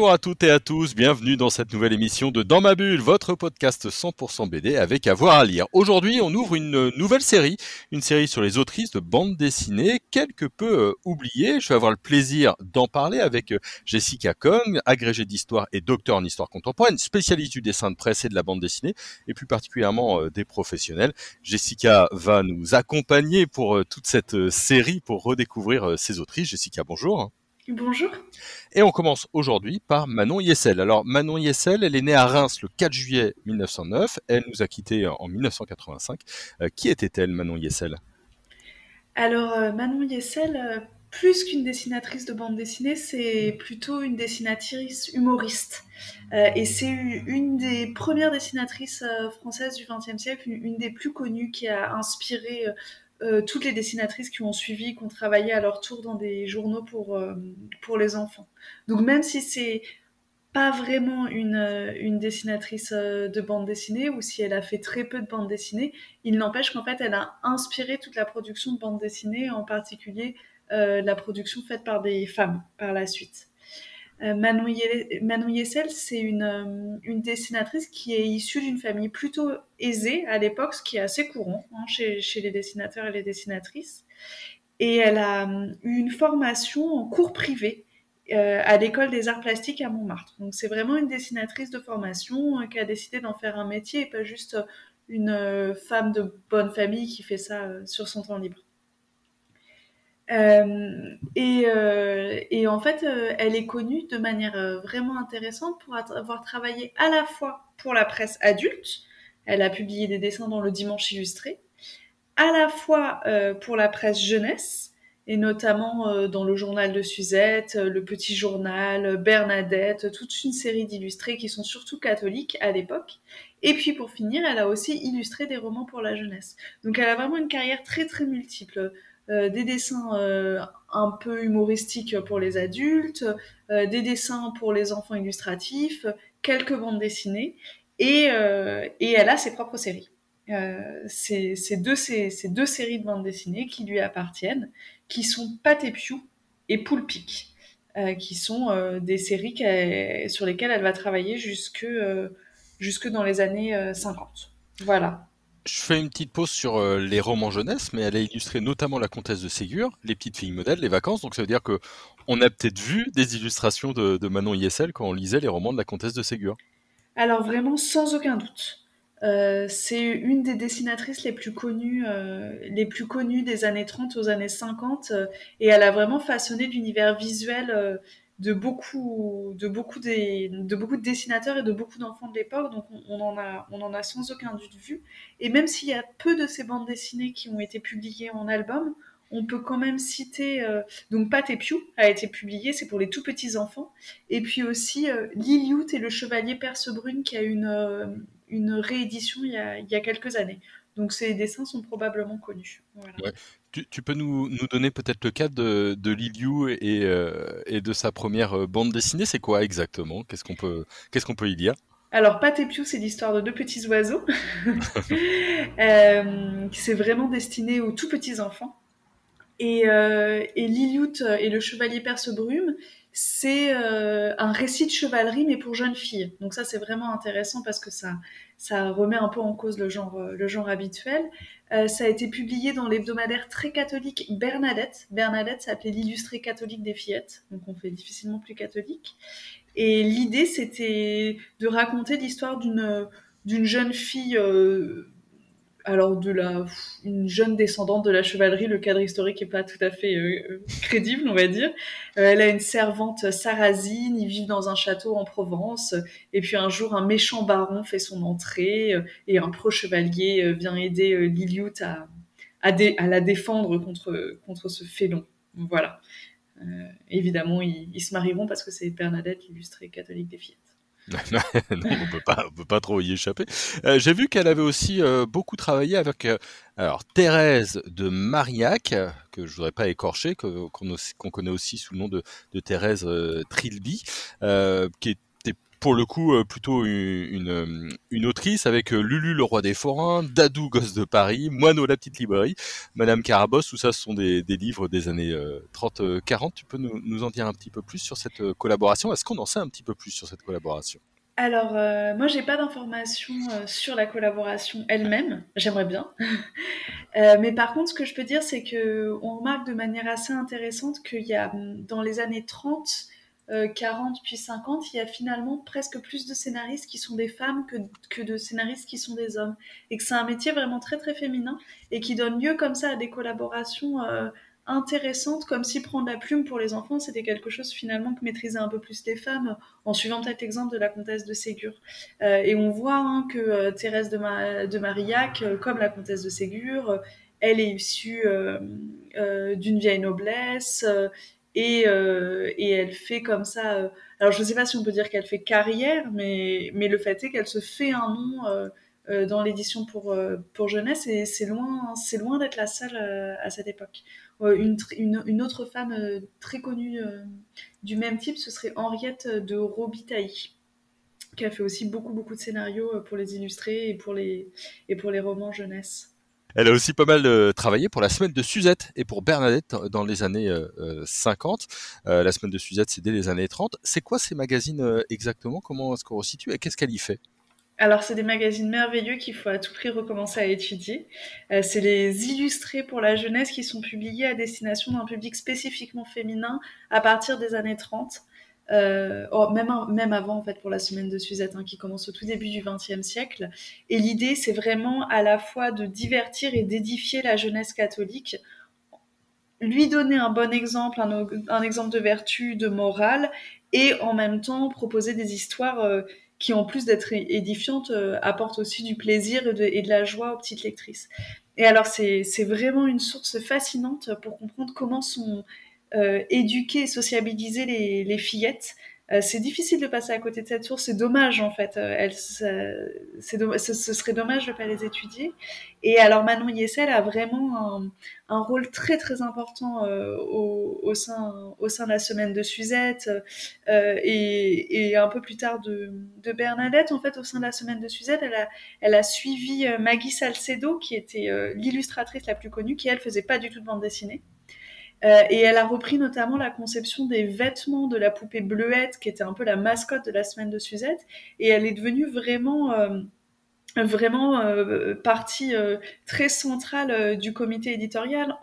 Bonjour à toutes et à tous, bienvenue dans cette nouvelle émission de Dans ma bulle, votre podcast 100% BD avec avoir à, lire. Aujourd'hui, on ouvre une nouvelle série, une série sur les autrices de bande dessinée, quelque peu euh, oubliées. Je vais avoir le plaisir d'en parler avec euh, Jessica Kong, agrégée d'histoire et docteur en histoire contemporaine, spécialiste du dessin de presse et de la bande dessinée, et plus particulièrement euh, des professionnels. Jessica va nous accompagner pour toute cette série pour redécouvrir ces autrices. Jessica, bonjour. Bonjour. Et on commence aujourd'hui par Manon Yessel. Alors Manon Yessel, elle est née à Reims le 4 juillet 1909. Elle nous a quittés en 1985. Euh, qui était-elle, Manon Yessel? Alors euh, Manon Yessel, euh, plus qu'une dessinatrice de bande dessinée, c'est plutôt une dessinatrice humoriste. et c'est une des premières dessinatrices françaises du XXe siècle, une, des plus connues qui a inspiré euh, toutes les dessinatrices qui ont suivi, qui ont travaillé à leur tour dans des journaux pour, euh, pour les enfants. Donc même si c'est pas vraiment une, euh, une dessinatrice de bande dessinée ou si elle a fait très peu de bande dessinée, il n'empêche qu'en fait elle a inspiré toute la production de bande dessinée, en particulier la production faite par des femmes par la suite. Euh, Manon, Yessel, c'est euh, une, dessinatrice qui est issue d'une famille plutôt aisée à l'époque, ce qui est assez courant hein, chez, les dessinateurs et les dessinatrices. Et elle a euh, eu une formation en cours privé à l'école des arts plastiques à Montmartre. Donc c'est vraiment une dessinatrice de formation qui a décidé d'en faire un métier et pas juste une femme de bonne famille qui fait ça sur son temps libre. Euh, et, euh, et, en fait, euh, elle est connue de manière vraiment intéressante pour avoir travaillé à la fois pour la presse adulte, elle a publié des dessins dans le Dimanche illustré, à la fois pour la presse jeunesse, et notamment dans le journal de Suzette, le Petit Journal, Bernadette, toute une série d'illustrés qui sont surtout catholiques à l'époque. Et puis pour finir, elle a aussi illustré des romans pour la jeunesse. Donc elle a vraiment une carrière très très multiple. Euh, des dessins euh, un peu humoristiques pour les adultes, euh, des dessins pour les enfants illustratifs, quelques bandes dessinées, et, elle a ses propres séries. ces, deux séries de bandes dessinées qui lui appartiennent, qui sont Pat et Poulpic, qui sont des séries sur lesquelles elle va travailler jusque dans les années 50. Voilà. Je fais une petite pause sur euh, les romans jeunesse, mais elle a illustré notamment La Comtesse de Ségur, Les petites filles modèles, Les vacances. Donc ça veut dire que on a peut-être vu des illustrations de, Manon Yessel quand on lisait les romans de La Comtesse de Ségur. Alors vraiment, sans aucun doute. Euh, c'est une des dessinatrices les plus connues, euh, les plus connues des années 30 aux années 50, et elle a vraiment façonné l'univers visuel de beaucoup, de beaucoup, des, de beaucoup de dessinateurs et de beaucoup d'enfants de l'époque, donc on, en a, on en a sans aucun doute vu. Et même s'il y a peu de ces bandes dessinées qui ont été publiées en album, on peut quand même citer euh, donc Pat et Pew a été publié, c'est pour les tout petits enfants, et puis aussi euh, et le Chevalier Percebrune qui a une, euh, une réédition il y, a, il y a quelques années. Donc ces dessins sont probablement connus. Tu, peux nous, nous donner peut-être le cas de, de Liliu et, euh, et, de sa première euh, bande dessinée C'est quoi exactement? Qu'est-ce qu'on peut, peut y lire? Alors, Pat et Pew, c'est l'histoire de deux petits oiseaux. euh, c'est vraiment destiné aux tout petits enfants. Et, euh, et le chevalier Percebrume, c'est euh, un récit de chevalerie, mais pour jeunes filles. Donc ça, c'est vraiment intéressant parce que ça, ça remet un peu en cause le genre, euh, le genre habituel. Euh, ça a été publié dans l'hebdomadaire très catholique Bernadette. Bernadette s'appelait l'illustré catholique des fillettes, donc on fait difficilement plus catholique. Et l'idée, c'était de raconter l'histoire d'une d'une jeune fille alors de la une jeune descendante de la chevalerie, le cadre historique est pas tout à fait euh, euh, crédible, on va dire. Euh, elle a une servante sarrasine, ils vivent dans un château en Provence, et puis un jour un méchant baron fait son entrée et un pro chevalier vient aider Liliut à à, la défendre contre contre ce félon. Voilà. évidemment, ils, se marieront parce que c'est Bernadette, l'illustrée catholique des fillettes. Non, on peut pas, on peut pas trop y échapper. Euh, J'ai vu qu'elle avait aussi euh, beaucoup travaillé avec euh, alors Thérèse de Marillac, que je voudrais pas écorcher, qu'on qu'on connaît aussi sous le nom de, de Thérèse euh, Trilby, euh, qui était pour le coup euh, plutôt euh, une autrice avec euh, Lulu le roi des forains, Dadou gosse de Paris, Moineau la petite librairie, Madame Carabosse, tout ça ce sont des, livres des années 30-40. Tu peux nous, en dire un petit peu plus sur cette collaboration? Est-ce qu'on en sait un petit peu plus sur cette collaboration? Alors, euh, moi, j'ai pas d'informations sur la collaboration elle-même. J'aimerais bien. Mais par contre, ce que je peux dire, c'est que on remarque de manière assez intéressante qu'il y a, hum, dans les années 30, euh, 40 puis 50, il y a finalement presque plus de scénaristes qui sont des femmes que, que de scénaristes qui sont des hommes. Et que c'est un métier vraiment très très féminin et qui donne lieu comme ça à des collaborations euh, intéressantes, comme si prendre la plume pour les enfants, c'était quelque chose finalement que maîtrisaient un peu plus les femmes, en suivant peut-être l'exemple de la comtesse de Ségur. Euh, et on voit hein, que euh, Thérèse de, de Marillac, euh, comme la comtesse de Ségur, euh, elle est issue euh, euh, d'une vieille noblesse euh, et, euh, et elle fait comme ça. euh, alors je ne sais pas si on peut dire qu'elle fait carrière, mais, le fait est qu'elle se fait un nom euh, dans l'édition pour, pour jeunesse et c'est loin, c'est loin d'être la seule à cette époque. Une, une, autre femme très connue du même type, ce serait Henriette de Robitaille qui a fait aussi beaucoup beaucoup de scénarios pour les illustrés et pour les, et pour les romans jeunesse. Elle a aussi pas mal euh, travaillé pour la semaine de Suzette et pour Bernadette dans les années euh, euh, 50. Euh, la semaine de Suzette, c'est dès les années 30. C'est quoi ces magazines exactement? Comment est-ce qu'on resitue? Et qu'est-ce qu'elle y fait? Alors, c'est des magazines merveilleux qu'il faut à tout prix recommencer à étudier. C'est les illustrés pour la jeunesse qui sont publiés à destination d'un public spécifiquement féminin à partir des années 30. Euh, oh, même, avant, en fait, pour la semaine de Suzette, hein, qui commence au tout début du XXe siècle. Et l'idée, c'est vraiment à la fois de divertir et d'édifier la jeunesse catholique, lui donner un bon exemple, un, un exemple de vertu, de morale, et en même temps proposer des histoires euh, qui, en plus d'être édifiantes, euh, apportent aussi du plaisir et de, et de, la joie aux petites lectrices. Et alors, c'est vraiment une source fascinante pour comprendre comment sont euh, éduquées et sociabilisées les, les fillettes. Euh, c'est difficile de passer à côté de cette source, c'est dommage en fait. Euh, elle, do ce, ce, serait dommage de ne pas les étudier. Et alors Manon Yessel a vraiment un, un rôle très très important euh, au, au, sein, au sein de la semaine de Suzette euh, et, et, un peu plus tard de, de, Bernadette. En fait, au sein de la semaine de Suzette, elle a, elle a suivi Maggie Salcedo, qui était euh, l'illustratrice la plus connue, qui elle faisait pas du tout de bande dessinée. Euh, et elle a repris notamment la conception des vêtements de la poupée bleuette, qui était un peu la mascotte de la semaine de Suzette. Et elle est devenue vraiment, euh, vraiment euh, partie très centrale du comité éditorial.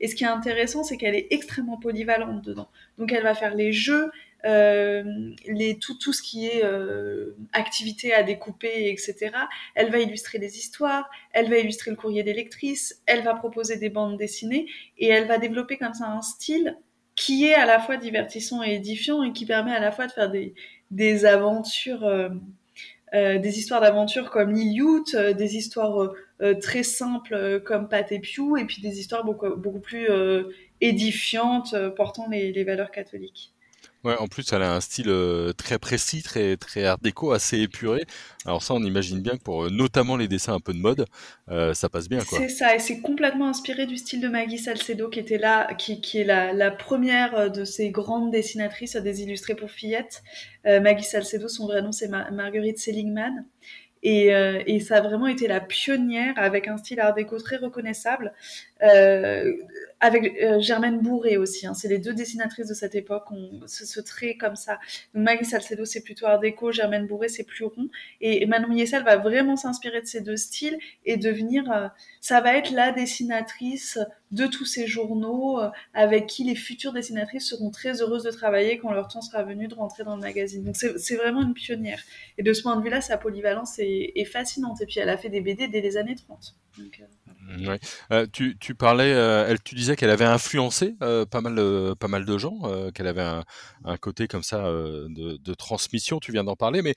Et ce qui est intéressant, c'est qu'elle est extrêmement polyvalente dedans. Donc elle va faire les jeux, euh, les, tout, tout ce qui est euh, activité à découper, etc. Elle va illustrer les histoires, elle va illustrer le courrier des lectrices, elle va proposer des bandes dessinées et elle va développer comme ça un style qui est à la fois divertissant et édifiant et qui permet à la fois de faire des, des aventures, euh, euh, des histoires d'aventure comme Liliut, euh, des histoires très simples comme Pat et Pew et puis des histoires beaucoup, beaucoup plus édifiantes portant les valeurs catholiques. Ouais, en plus, elle a un style euh, très précis, très, très art déco, assez épuré. Alors ça, on imagine bien que pour euh, notamment les dessins un peu de mode, euh, ça passe bien. C'est ça, et c'est complètement inspiré du style de Maggie Salcedo, qui était là, qui, qui est la, la, première de ces grandes dessinatrices des illustrés pour fillettes. Maggie Salcedo, son vrai nom, c'est Ma Marguerite Seligman. Et, et, ça a vraiment été la pionnière avec un style art déco très reconnaissable, avec euh, Germaine Bourré aussi. Hein, c'est les deux dessinatrices de cette époque, on, ce, ce trait comme ça. Donc Maggie Salcedo c'est plutôt art déco, Germaine Bourré c'est plus rond. Et, et Manon Yessel va vraiment s'inspirer de ces deux styles et devenir, euh, ça va être la dessinatrice de tous ces journaux euh, avec qui les futures dessinatrices seront très heureuses de travailler quand leur temps sera venu de rentrer dans le magazine. Donc c'est vraiment une pionnière. Et de ce point de vue-là, sa polyvalence est, est, fascinante. Et puis elle a fait des BD dès les années 30. Donc. Ouais. euh, tu, parlais, elle, tu disais qu'elle avait influencé euh, pas, mal, pas mal de gens, euh, qu'elle avait un, côté comme ça euh, de, transmission, tu viens d'en parler, mais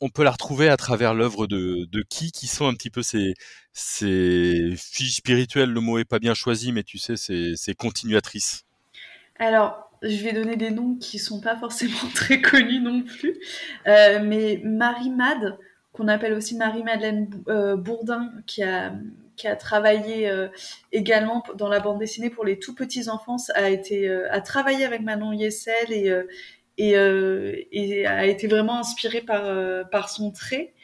on peut la retrouver à travers l'œuvre de, qui Qui sont un petit peu ces, ces filles spirituelles, le mot est pas bien choisi, mais tu sais, ces, ces continuatrices Alors, je vais donner des noms qui sont pas forcément très connus non plus, euh, mais Marie Mad, qu'on appelle aussi Marie-Madeleine euh, Bourdin, qui a, qui a travaillé euh, également dans la bande dessinée pour les tout petits enfants, a, été, a travaillé avec Manon Yessel et, et, et, a été vraiment inspirée par, par son trait.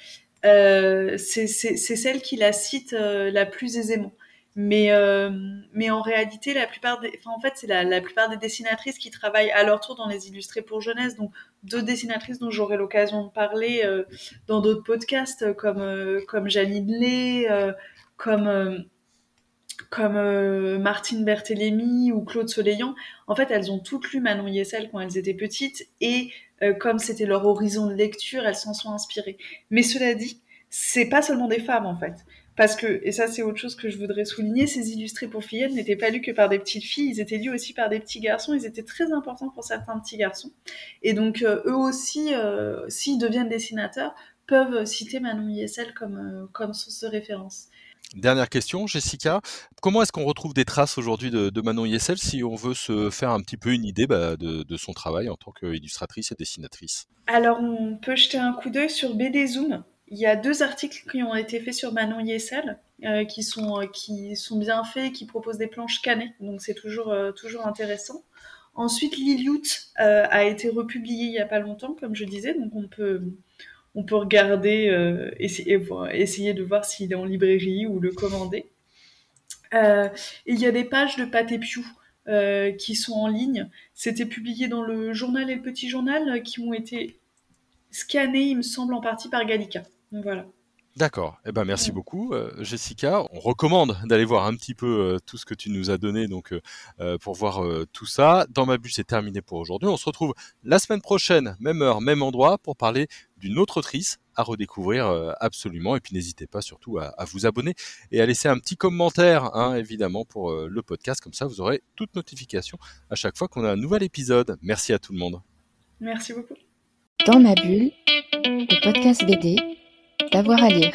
c'est celle qui la cite la plus aisément. Mais, euh, mais en réalité, la plupart enfin, en fait, c'est la, plupart des dessinatrices qui travaillent à leur tour dans les illustrés pour jeunesse. Donc, deux dessinatrices dont j'aurai l'occasion de parler euh, dans d'autres podcasts, comme, euh, comme Janine Lé, euh, comme, euh, comme Martine Berthélémy ou Claude Soleillant. En fait, elles ont toutes lu Manon Yessel quand elles étaient petites et comme c'était leur horizon de lecture, elles s'en sont inspirées. Mais cela dit, c'est pas seulement des femmes en fait. Parce que, et ça c'est autre chose que je voudrais souligner, ces illustrés pour fillettes n'étaient pas lus que par des petites filles, ils étaient lus aussi par des petits garçons, ils étaient très importants pour certains petits garçons. Et donc euh, eux aussi, euh, s'ils deviennent dessinateurs, peuvent citer Manon Yessel comme, euh, comme source de référence. Dernière question, Jessica. Comment est-ce qu'on retrouve des traces aujourd'hui de, Manon Yessel si on veut se faire un petit peu une idée bah, de, son travail en tant qu'illustratrice et dessinatrice? Alors, on peut jeter un coup d'œil sur BD Zoom, il y a deux articles qui ont été faits sur Manon Yessel, euh, qui, sont, euh, qui sont bien faits, qui proposent des planches scannées, donc c'est toujours, euh, toujours intéressant. Ensuite, Liliut a été republié il n'y a pas longtemps, comme je disais, donc on peut, on peut regarder, euh, essayer, de voir s'il est en librairie ou le commander. et il y a des pages de Pâté Piou qui sont en ligne. C'était publié dans le journal et le petit journal qui ont été scannés, il me semble, en partie par Gallica. Voilà. D'accord. Eh ben merci beaucoup, euh, Jessica. On recommande d'aller voir un petit peu euh, tout ce que tu nous as donné donc euh, pour voir tout ça. Dans ma bulle, c'est terminé pour aujourd'hui. On se retrouve la semaine prochaine, même heure, même endroit, pour parler d'une autre autrice à redécouvrir absolument. Et puis n'hésitez pas surtout à, à, vous abonner et à laisser un petit commentaire, hein, évidemment, pour le podcast. Comme ça, vous aurez toute notification à chaque fois qu'on a un nouvel épisode. Merci à tout le monde. Merci beaucoup. Dans ma bulle, le podcast BD, D'avoir à lire.